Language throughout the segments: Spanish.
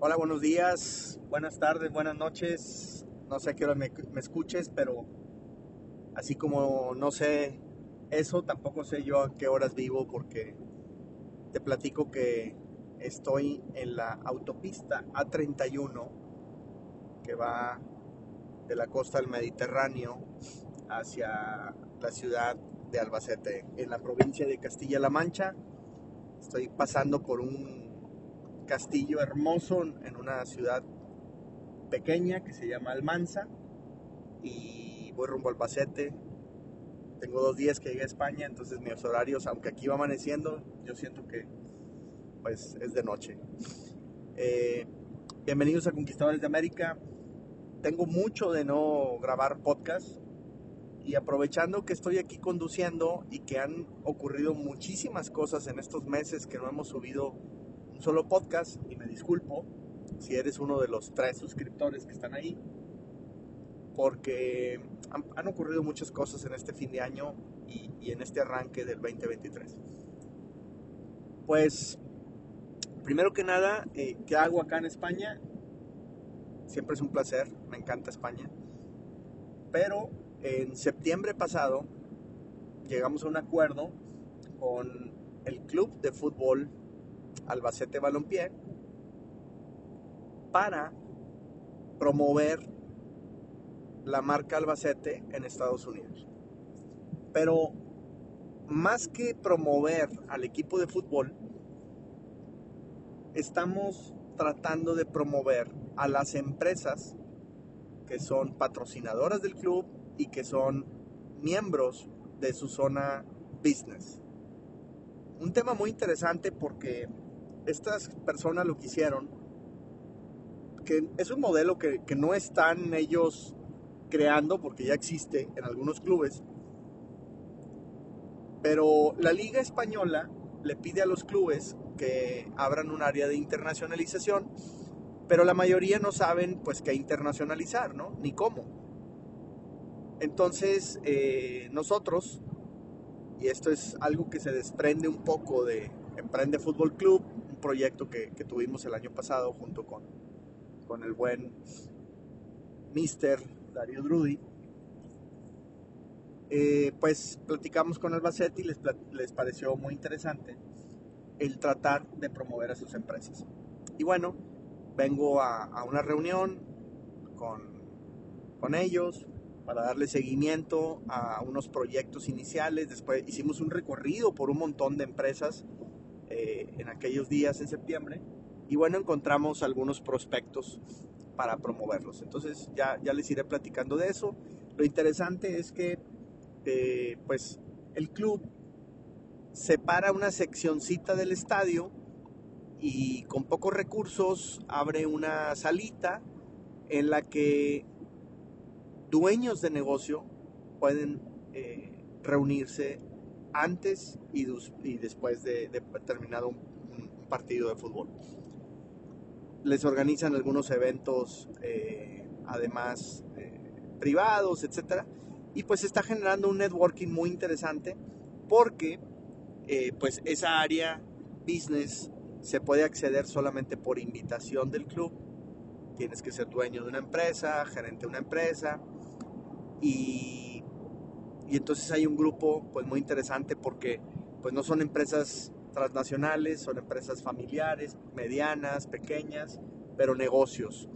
Hola, buenos días, buenas tardes, buenas noches. No sé a qué hora me, me, escuches, pero así como no sé eso, tampoco sé yo a qué horas vivo porque te platico que estoy en la autopista A31 que va de la costa del Mediterráneo hacia la ciudad de Albacete, en la provincia de Castilla-La Mancha. Estoy pasando por un castillo hermoso en una ciudad pequeña que se llama Almanza y voy rumbo al Albacete. Tengo dos días que llegué a España, entonces mis horarios, aunque aquí va amaneciendo, yo siento que pues es de noche. Eh, bienvenidos a Conquistadores de América. Tengo mucho de no grabar podcast y aprovechando que estoy aquí conduciendo y que han ocurrido muchísimas cosas en estos meses que no hemos subido solo podcast y me disculpo si eres uno de los tres suscriptores que están ahí, porque han, ocurrido muchas cosas en este fin de año y, en este arranque del 2023. Pues, primero que nada, eh, ¿qué hago acá en España? Siempre es un placer, me encanta España. Pero en septiembre pasado llegamos a un acuerdo con el club de fútbol Albacete Balompié para promover la marca Albacete en Estados Unidos. Pero más que promover al equipo de fútbol, estamos tratando de promover a las empresas que son patrocinadoras del club y que son miembros de su zona business. Un tema muy interesante porque estas personas lo que hicieron, que es un modelo que, no están ellos creando porque ya existe en algunos clubes, pero la Liga Española le pide a los clubes que abran un área de internacionalización, pero la mayoría no saben pues qué internacionalizar, ¿no? Ni cómo. Entonces, eh, nosotros, y esto es algo que se desprende un poco de Emprende Fútbol Club, proyecto que, tuvimos el año pasado junto con, con el buen Mister Darío Drudy. Eh, pues platicamos con Albacete y les, les pareció muy interesante el tratar de promover a sus empresas. Y bueno, vengo a, una reunión con, con ellos para darle seguimiento a unos proyectos iniciales. Después hicimos un recorrido por un montón de empresas eh, en aquellos días en septiembre y bueno, encontramos algunos prospectos para promoverlos. Entonces ya, ya les iré platicando de eso. Lo interesante es que eh, pues el club separa una seccioncita del estadio y con pocos recursos abre una salita en la que dueños de negocio pueden eh, reunirse antes y, después de, terminado un, partido de fútbol. Les organizan algunos eventos, eh, además eh, privados, etc. Y pues está generando un networking muy interesante porque eh, pues esa área business se puede acceder solamente por invitación del club. Tienes que ser dueño de una empresa, gerente de una empresa y y entonces hay un grupo pues muy interesante porque pues no son empresas transnacionales, son empresas familiares, medianas, pequeñas, pero negocios.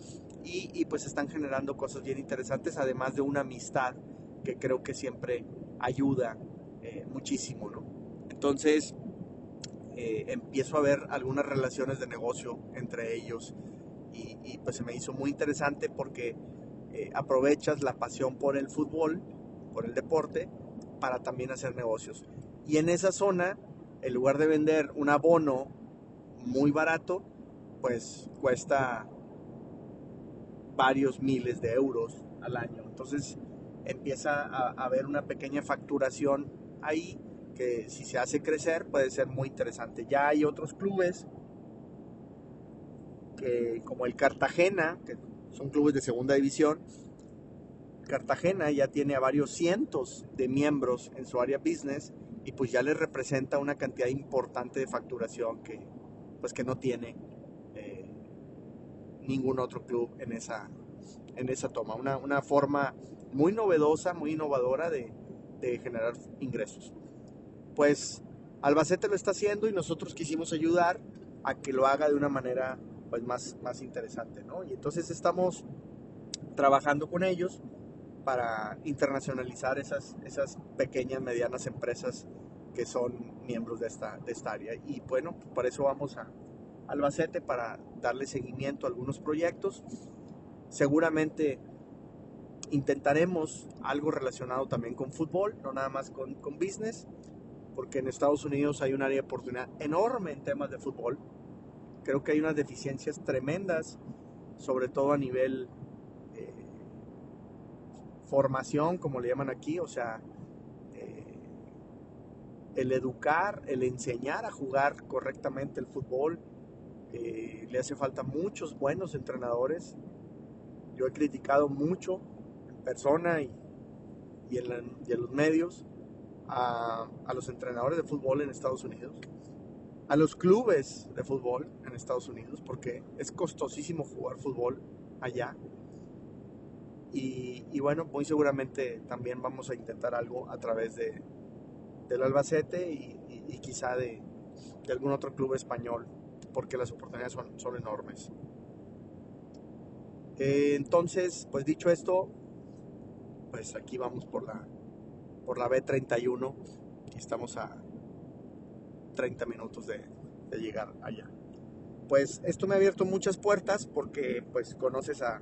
Y, pues están generando cosas bien interesantes, además de una amistad que creo que siempre ayuda eh, muchísimo, ¿no? Entonces eh, empiezo a ver algunas relaciones de negocio entre ellos y, pues se me hizo muy interesante porque eh, aprovechas la pasión por el fútbol por el deporte para también hacer negocios. Y en esa zona, en lugar de vender un abono muy barato, pues cuesta varios miles de euros al año. Entonces empieza a, haber una pequeña facturación ahí que si se hace crecer puede ser muy interesante. Ya hay otros clubes que, como el Cartagena, que son clubes de segunda división, Cartagena ya tiene a varios cientos de miembros en su área business y pues ya les representa una cantidad importante de facturación que pues que no tiene eh, ningún otro club en esa, en esa toma. Una, una forma muy novedosa, muy innovadora de, de generar ingresos. Pues Albacete lo está haciendo y nosotros quisimos ayudar a que lo haga de una manera pues, más, más interesante. ¿no? Y entonces estamos trabajando con ellos para internacionalizar esas, esas pequeñas, medianas empresas que son miembros de esta, de esta área. Y bueno, por eso vamos a Albacete para darle seguimiento a algunos proyectos. Seguramente intentaremos algo relacionado también con fútbol, no nada más con, con business, porque en Estados Unidos hay un área de oportunidad enorme en temas de fútbol. Creo que hay unas deficiencias tremendas, sobre todo a nivel formación, como le llaman aquí, o sea, eh, el educar, el enseñar a jugar correctamente el fútbol. Eh, le hace falta muchos buenos entrenadores. Yo he criticado mucho persona y, y, en, los medios a, a, los entrenadores de fútbol en Estados Unidos, a los clubes de fútbol en Estados Unidos, porque es costosísimo jugar fútbol allá. Y, bueno, muy seguramente también vamos a intentar algo a través de, del Albacete y, quizá de, de, algún otro club español, porque las oportunidades son, enormes. Eh, entonces, pues dicho esto, pues aquí vamos por la, por la B31 y estamos a 30 minutos de, llegar allá. Pues esto me ha abierto muchas puertas porque pues conoces a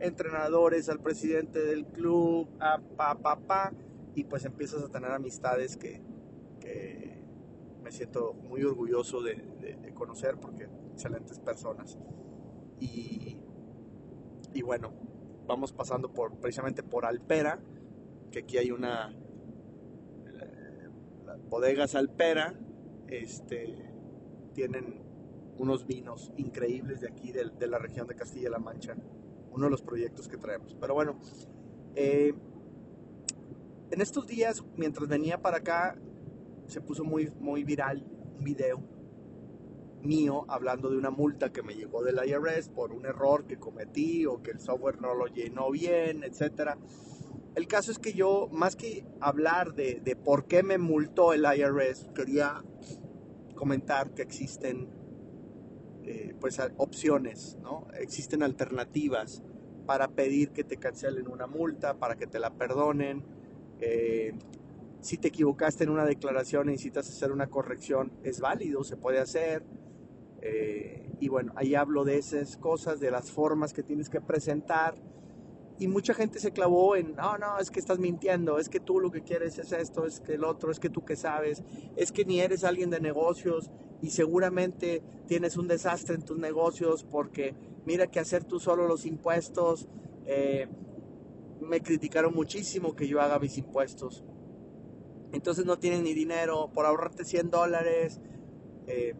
entrenadores, al presidente del club, a pa, pa, pa, y pues empiezas a tener amistades que, me siento muy orgulloso de, de, conocer porque excelentes personas. Y, y bueno, vamos pasando por precisamente por Alpera, que aquí hay una eh, bodegas Alpera, este, tienen unos vinos increíbles de aquí, de, la región de Castilla-La Mancha, uno de los proyectos que traemos. Pero bueno, eh, en estos días, mientras venía para acá, se puso muy, muy viral un video mío hablando de una multa que me llegó del IRS por un error que cometí o que el software no lo llenó bien, etc. El caso es que yo, más que hablar de, de por qué me multó el IRS, quería comentar que existen eh, pues opciones, ¿no? Existen alternativas para pedir que te cancelen una multa, para que te la perdonen. Eh, si te equivocaste en una declaración y necesitas hacer una corrección, es válido, se puede hacer. Eh, y bueno, ahí hablo de esas cosas, de las formas que tienes que presentar. Y mucha gente se clavó en, no, no, es que estás mintiendo, es que tú lo que quieres es esto, es que el otro, es que tú que sabes, es que ni eres alguien de negocios y seguramente tienes un desastre en tus negocios porque mira que hacer tú solo los impuestos, eh, me criticaron muchísimo que yo haga mis impuestos. Entonces no tienes ni dinero por ahorrarte 100 dólares. Eh,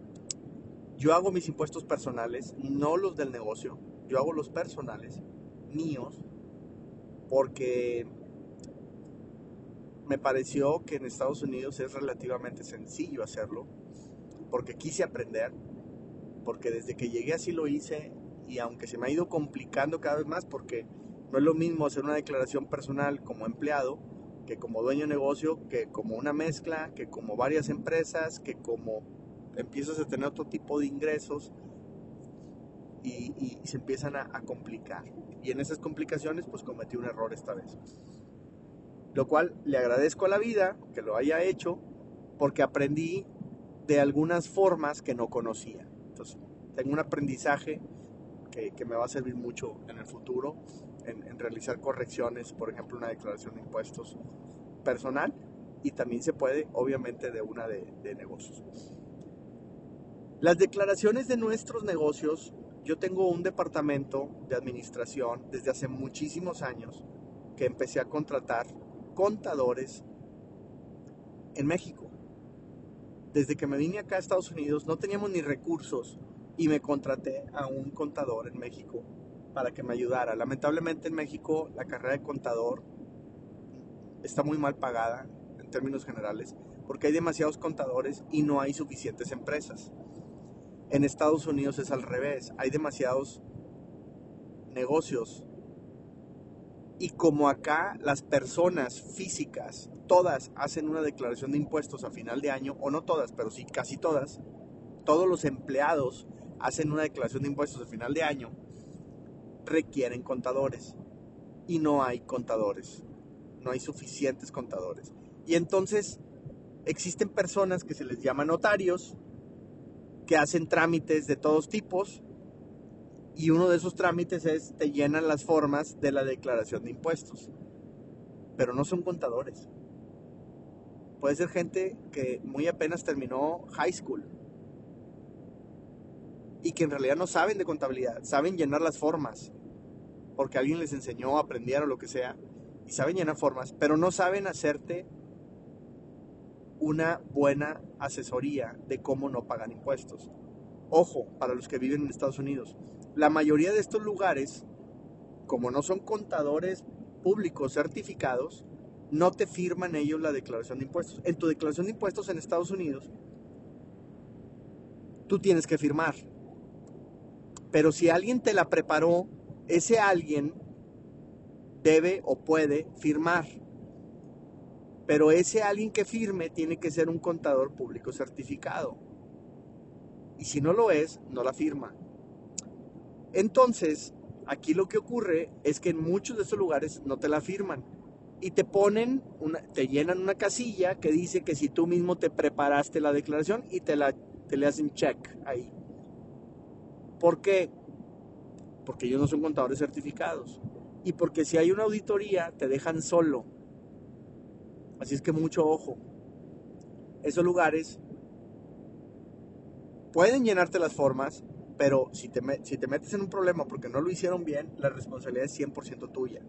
yo hago mis impuestos personales, no los del negocio, yo hago los personales, míos, porque me pareció que en Estados Unidos es relativamente sencillo hacerlo, porque quise aprender, porque desde que llegué así lo hice y aunque se me ha ido complicando cada vez más, porque no es lo mismo hacer una declaración personal como empleado que como dueño de negocio, que como una mezcla, que como varias empresas, que como empiezas a tener otro tipo de ingresos y, se empiezan a, complicar. Y en esas complicaciones pues cometí un error esta vez. Lo cual le agradezco a la vida que lo haya hecho porque aprendí de algunas formas que no conocía. Entonces tengo un aprendizaje que, me va a servir mucho en el futuro en, realizar correcciones, por ejemplo una declaración de impuestos personal y también se puede obviamente de una de, de negocios. Las declaraciones de nuestros negocios, yo tengo un departamento de administración desde hace muchísimos años que empecé a contratar contadores en México. Desde que me vine acá a Estados Unidos no teníamos ni recursos y me contraté a un contador en México para que me ayudara. Lamentablemente en México la carrera de contador está muy mal pagada en términos generales porque hay demasiados contadores y no hay suficientes empresas. En Estados Unidos es al revés. Hay demasiados negocios. Y como acá las personas físicas, todas hacen una declaración de impuestos a final de año, o no todas, pero sí casi todas, todos los empleados hacen una declaración de impuestos a final de año, requieren contadores. Y no hay contadores. No hay suficientes contadores. Y entonces existen personas que se les llama notarios, que hacen trámites de todos tipos, y uno de esos trámites es te llenan las formas de la declaración de impuestos. Pero no son contadores. Puede ser gente que muy apenas terminó high school y que en realidad no saben de contabilidad, saben llenar las formas, porque alguien les enseñó, aprendieron lo que sea, y saben llenar formas, pero no saben hacerte una buena asesoría de cómo no pagan impuestos. Ojo, para los que viven en Estados Unidos, la mayoría de estos lugares, como no son contadores públicos certificados, no te firman ellos la declaración de impuestos. En tu declaración de impuestos en Estados Unidos, tú tienes que firmar. Pero si alguien te la preparó, ese alguien debe o puede firmar. Pero ese alguien que firme tiene que ser un contador público certificado. Y si no lo es, no la firma. Entonces, aquí lo que ocurre es que en muchos de esos lugares no te la firman y te ponen, una, te llenan una casilla que dice que si tú mismo te preparaste la declaración y te, la, te le hacen check ahí. ¿Por qué? Porque ellos no son contadores certificados. Y porque si hay una auditoría, te dejan solo. Así es que mucho ojo. Esos lugares pueden llenarte las formas, pero si te, metes en un problema porque no lo hicieron bien, la responsabilidad es 100% tuya.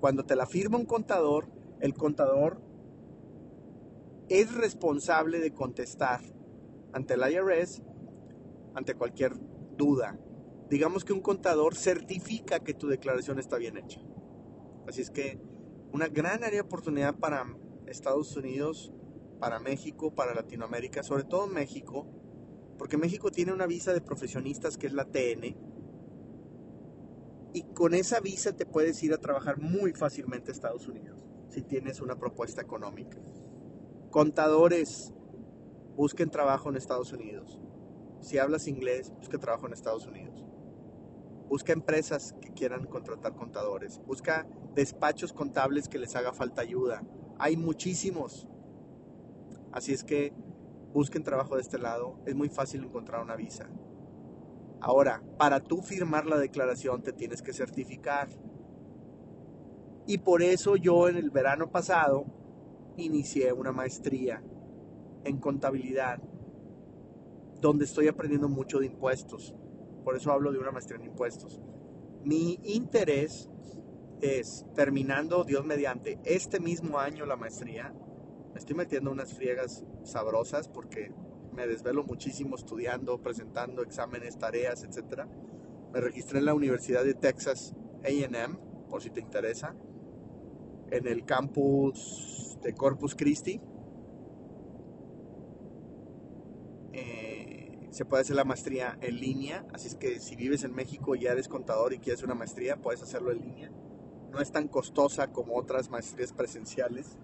Cuando te la firma un contador, el contador es responsable de contestar ante el IRS, ante cualquier duda. Digamos que un contador certifica que tu declaración está bien hecha. Así es que una gran área de oportunidad para Estados Unidos, para México, para Latinoamérica, sobre todo México, porque México tiene una visa de profesionistas que es la TN, y con esa visa te puedes ir a trabajar muy fácilmente a Estados Unidos, si tienes una propuesta económica. Contadores, busquen trabajo en Estados Unidos. Si hablas inglés, busca trabajo en Estados Unidos. Busca empresas que quieran contratar contadores. Busca despachos contables que les haga falta ayuda. Hay muchísimos. Así es que busquen trabajo de este lado. Es muy fácil encontrar una visa. Ahora, para tú firmar la declaración te tienes que certificar. Y por eso yo en el verano pasado inicié una maestría en contabilidad donde estoy aprendiendo mucho de impuestos. Por eso hablo de una maestría en impuestos. Mi interés es, terminando, Dios mediante, este mismo año la maestría, me estoy metiendo unas friegas sabrosas porque me desvelo muchísimo estudiando, presentando exámenes, tareas, etc. Me registré en la Universidad de Texas AM, por si te interesa, en el campus de Corpus Christi se puede hacer la maestría en línea, así es que si vives en México y ya eres contador y quieres una maestría, puedes hacerlo en línea. No es tan costosa como otras maestrías presenciales,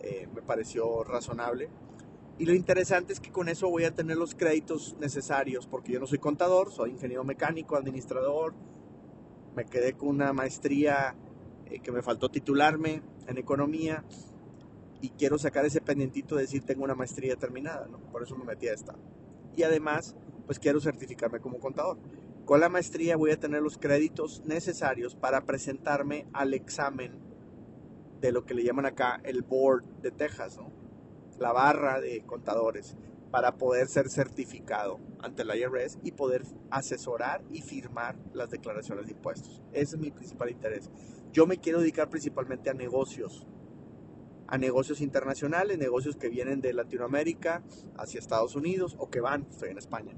eh, me pareció razonable. Y lo interesante es que con eso voy a tener los créditos necesarios, porque yo no soy contador, soy ingeniero mecánico, administrador, me quedé con una maestría eh, que me faltó titularme en economía y quiero sacar ese pendientito de decir tengo una maestría terminada, ¿no? por eso me metí a esta y además pues quiero certificarme como contador. Con la maestría voy a tener los créditos necesarios para presentarme al examen de lo que le llaman acá el board de Texas, ¿no? La barra de contadores, para poder ser certificado ante la IRS y poder asesorar y firmar las declaraciones de impuestos. Ese es mi principal interés. Yo me quiero dedicar principalmente a negocios, a negocios internacionales, negocios que vienen de Latinoamérica hacia Estados Unidos o que van, estoy en España.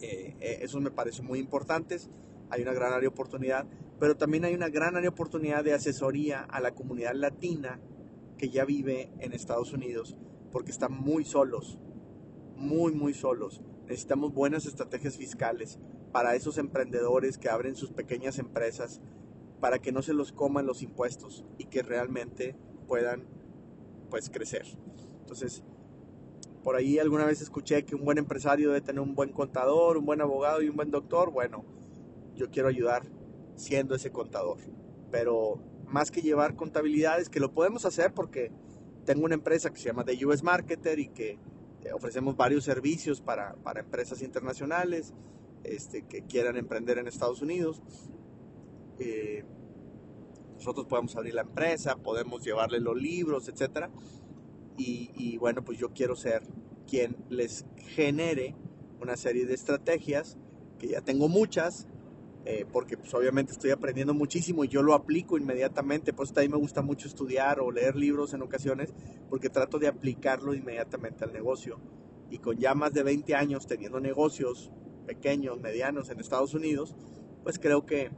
Eh, eh, eso me parece muy importantes, hay una gran área de oportunidad, pero también hay una gran área de oportunidad de asesoría a la comunidad latina que ya vive en Estados Unidos, porque están muy solos, muy, muy solos. Necesitamos buenas estrategias fiscales, para esos emprendedores que abren sus pequeñas empresas, para que no se los coman los impuestos y que realmente puedan pues crecer. Entonces, por ahí alguna vez escuché que un buen empresario debe tener un buen contador, un buen abogado y un buen doctor. Bueno, yo quiero ayudar siendo ese contador. Pero más que llevar contabilidades, que lo podemos hacer porque tengo una empresa que se llama The US Marketer y que eh, ofrecemos varios servicios para, para empresas internacionales este, que quieran emprender en Estados Unidos. Eh, nosotros podemos abrir la empresa, podemos llevarle los libros, etc. Y, y, bueno, pues yo quiero ser quien les genere una serie de estrategias, que ya tengo muchas, eh, porque pues obviamente estoy aprendiendo muchísimo y yo lo aplico inmediatamente, pues ahí me gusta mucho estudiar o leer libros en ocasiones, porque trato de aplicarlo inmediatamente al negocio. Y con ya más de 20 años teniendo negocios pequeños, medianos en Estados Unidos, pues creo que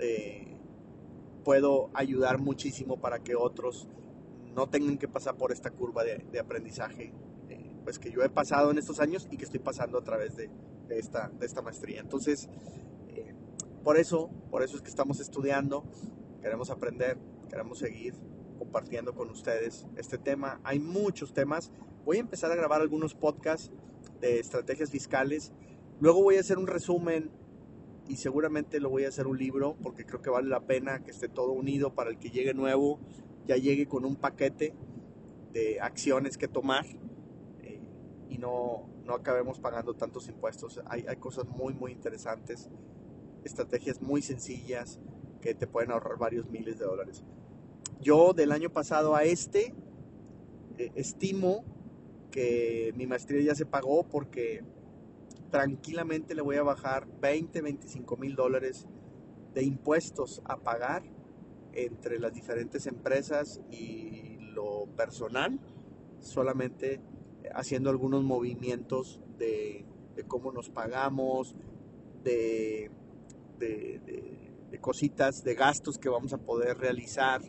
eh, puedo ayudar muchísimo para que otros no tengan que pasar por esta curva de, aprendizaje eh, pues que yo he pasado en estos años y que estoy pasando a través de, esta, de esta maestría. Entonces, por eso, por eso es que estamos estudiando, queremos aprender, queremos seguir compartiendo con ustedes este tema. Hay muchos temas. Voy a empezar a grabar algunos podcasts de estrategias fiscales. Luego voy a hacer un resumen y seguramente lo voy a hacer un libro porque creo que vale la pena que esté todo unido para el que llegue nuevo, ya llegue con un paquete de acciones que tomar eh, y no, no acabemos pagando tantos impuestos. Hay, hay cosas muy, muy interesantes estrategias muy sencillas que te pueden ahorrar varios miles de dólares. Yo del año pasado a este eh, estimo que mi maestría ya se pagó porque tranquilamente le voy a bajar 20, 25 mil dólares de impuestos a pagar entre las diferentes empresas y lo personal, solamente haciendo algunos movimientos de, de cómo nos pagamos, de de, cositas, de gastos que vamos a poder realizar,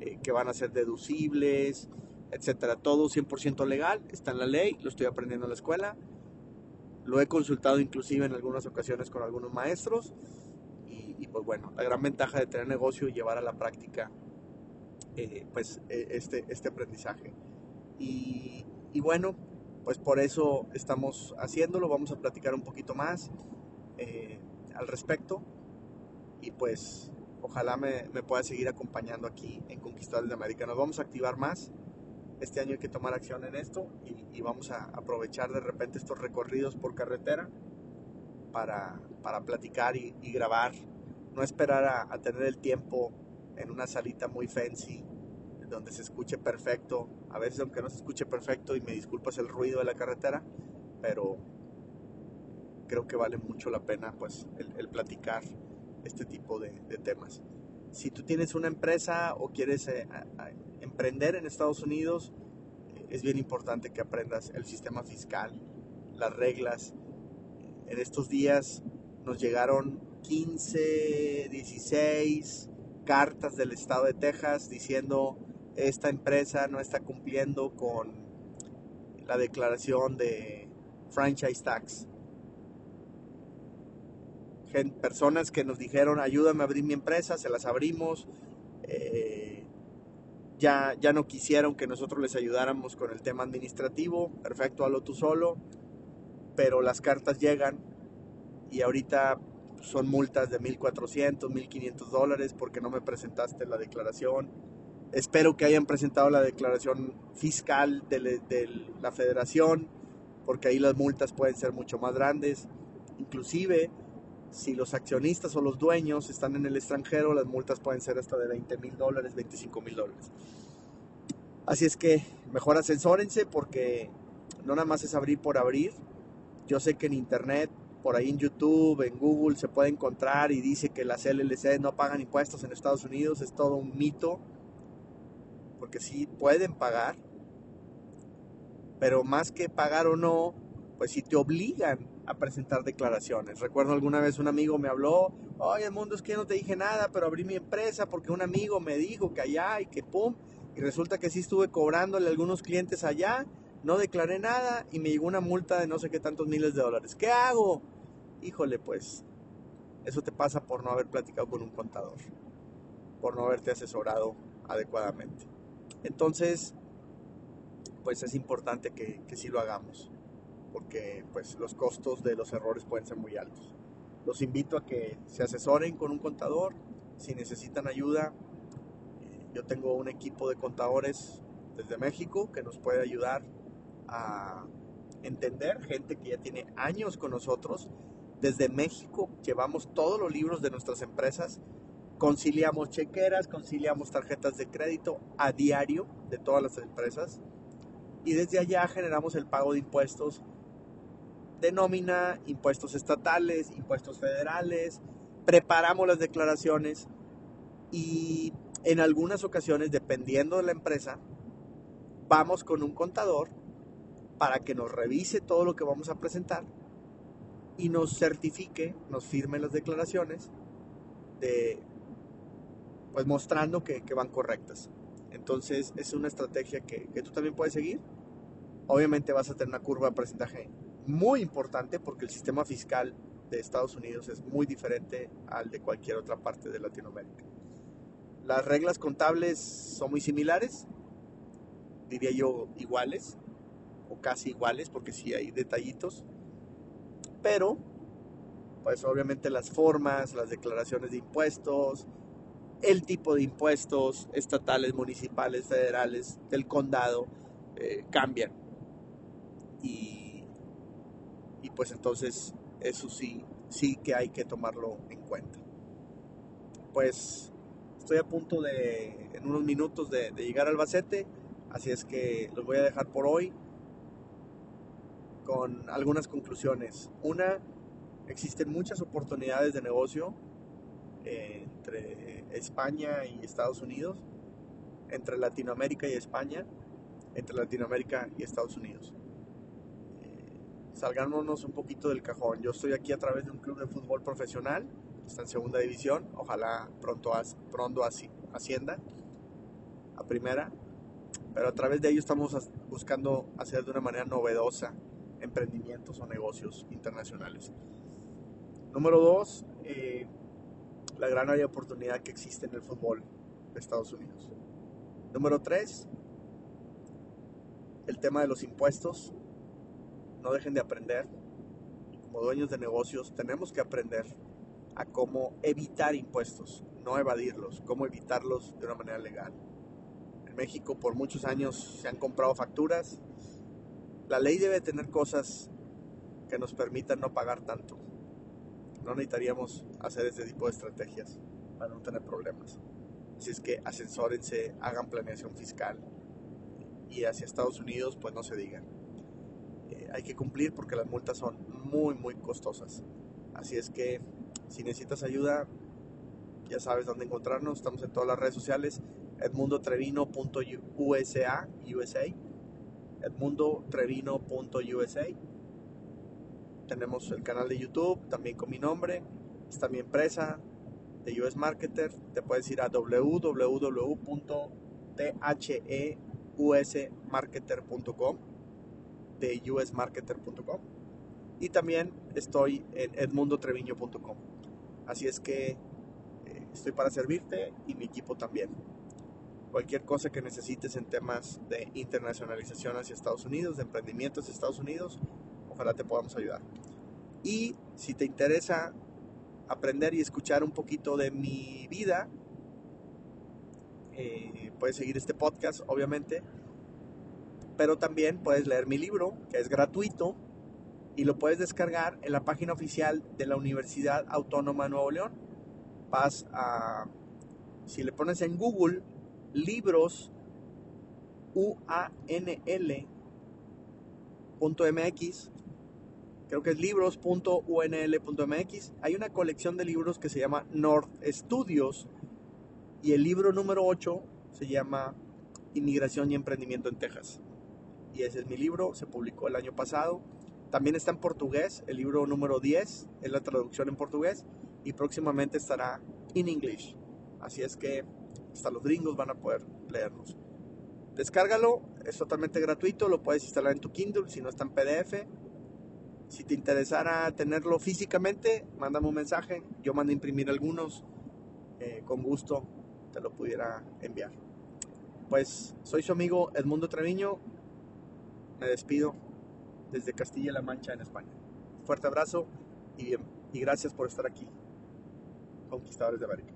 eh, que van a ser deducibles, etcétera. Todo 100% legal, está en la ley, lo estoy aprendiendo en la escuela. Lo he consultado inclusive en algunas ocasiones con algunos maestros. Y, pues bueno, la gran ventaja de tener negocio y llevar a la práctica eh, pues e, este, este aprendizaje. Y, y, bueno, pues por eso estamos haciéndolo, vamos a platicar un poquito más. Eh, al respecto. Y pues ojalá me, me pueda seguir acompañando aquí en Conquistadores de América. Nos vamos a activar más. Este año hay que tomar acción en esto y, vamos a aprovechar de repente estos recorridos por carretera para, para platicar y, grabar. No esperar a, a tener el tiempo en una salita muy fancy donde se escuche perfecto. A veces aunque no se escuche perfecto y me disculpas el ruido de la carretera, pero creo que vale mucho la pena pues el, platicar este tipo de, temas. Si tú tienes una empresa o quieres eh, emprender en Estados Unidos, es bien importante que aprendas el sistema fiscal, las reglas. En estos días nos llegaron 15, 16 cartas del estado de Texas diciendo esta empresa no está cumpliendo con la declaración de franchise tax personas que nos dijeron, ayúdame a abrir mi empresa, se las abrimos. Eh, ya, ya no quisieron que nosotros les ayudáramos con el tema administrativo. Perfecto, hazlo tú solo. Pero las cartas llegan y ahorita son multas de 1.400, 1.500 dólares porque no me presentaste la declaración. Espero que hayan presentado la declaración fiscal de, de la federación porque ahí las multas pueden ser mucho más grandes. Inclusive si los accionistas o los dueños están en el extranjero, las multas pueden ser hasta de 20 mil dólares, 25 mil dólares. Así es que mejor asesórense porque no nada más es abrir por abrir. Yo sé que en internet, por ahí en YouTube, en Google se puede encontrar y dice que las LLC no pagan impuestos en Estados Unidos. Es todo un mito. Porque sí pueden pagar. Pero más que pagar o no, pues si te obligan a presentar declaraciones. Recuerdo alguna vez un amigo me habló, oye, el mundo es que no te dije nada, pero abrí mi empresa porque un amigo me dijo que allá y que pum, y resulta que sí estuve cobrándole algunos clientes allá, no declaré nada y me llegó una multa de no sé qué tantos miles de dólares. ¿Qué hago? híjole, pues eso te pasa por no haber platicado con un contador, por no haberte asesorado adecuadamente. Entonces, pues es importante que, que sí lo hagamos, porque pues los costos de los errores pueden ser muy altos. Los invito a que se asesoren con un contador, si necesitan ayuda. Yo tengo un equipo de contadores desde México que nos puede ayudar a entender, gente que ya tiene años con nosotros. Desde México llevamos todos los libros de nuestras empresas, conciliamos chequeras, conciliamos tarjetas de crédito a diario de todas las empresas y desde allá generamos el pago de impuestos de nómina, impuestos estatales, impuestos federales, preparamos las declaraciones y en algunas ocasiones, dependiendo de la empresa, vamos con un contador para que nos revise todo lo que vamos a presentar y nos certifique, nos firme las declaraciones de, pues mostrando que, van correctas. Entonces es una estrategia que, que, tú también puedes seguir. Obviamente vas a tener una curva de porcentaje muy importante porque el sistema fiscal de Estados Unidos es muy diferente al de cualquier otra parte de Latinoamérica. Las reglas contables son muy similares, diría yo iguales, o casi iguales, porque sí hay detallitos, pero pues obviamente las formas, las declaraciones de impuestos, el tipo de impuestos estatales, municipales, federales, del condado, eh, cambian. Y, y pues entonces eso sí, sí que hay que tomarlo en cuenta. Pues estoy a punto de, en unos minutos, de, llegar al Bacete, así es que los voy a dejar por hoy con algunas conclusiones. Una, existen muchas oportunidades de negocio eh, entre España y Estados Unidos, entre Latinoamérica y España, entre Latinoamérica y Estados Unidos. Salgámonos un poquito del cajón. Yo estoy aquí a través de un club de fútbol profesional, está en segunda división, ojalá pronto, pronto ascienda a primera, pero a través de ello estamos buscando hacer de una manera novedosa emprendimientos o negocios internacionales. Número dos, eh, la gran área de oportunidad que existe en el fútbol de Estados Unidos. Número tres, el tema de los impuestos. No dejen de aprender. Como dueños de negocios tenemos que aprender a cómo evitar impuestos, no evadirlos, cómo evitarlos de una manera legal. En México por muchos años se han comprado facturas, la ley debe tener cosas que nos permitan no pagar tanto. No necesitaríamos hacer ese tipo de estrategias para no tener problemas. Así es que asesórense, hagan planeación fiscal y hacia Estados Unidos pues no se digan. Hay que cumplir porque las multas son muy muy costosas. Así es que si necesitas ayuda ya sabes dónde encontrarnos. Estamos en todas las redes sociales. edmundotrevino.usa USA edmundotrevino.usa. Tenemos el canal de YouTube también con mi nombre. Está mi empresa de US Marketer. Te puedes ir a www.theusmarketer.com de usmarketer.com y también estoy en edmundotreviño.com. Así es que eh, estoy para servirte y mi equipo también cualquier cosa que necesites en temas de internacionalización hacia Estados Unidos, de emprendimiento hacia Estados Unidos, ojalá te podamos ayudar. Y si te interesa aprender y escuchar un poquito de mi vida, eh, puedes seguir este podcast, obviamente, pero también puedes leer mi libro, que es gratuito, y lo puedes descargar en la página oficial de la Universidad Autónoma de Nuevo León. Vas a, si le pones en Google libros UANL.mx, creo que es libros.unl.mx, hay una colección de libros que se llama North Studios y el libro número 8 se llama Inmigración y Emprendimiento en Texas. Y ese es mi libro, se publicó el año pasado. También está en portugués, el libro número 10 es la traducción en portugués y próximamente estará en inglés. Así es que hasta los gringos van a poder leernos. Descárgalo, es totalmente gratuito, lo puedes instalar en tu Kindle si no está en PDF. Si te interesara tenerlo físicamente, mándame un mensaje. Yo mando a imprimir algunos. Eh, con gusto te lo pudiera enviar. Pues soy su amigo Edmundo Treviño. Me despido desde Castilla-La Mancha en España. Fuerte abrazo y, bien, y gracias por estar aquí, Conquistadores de América.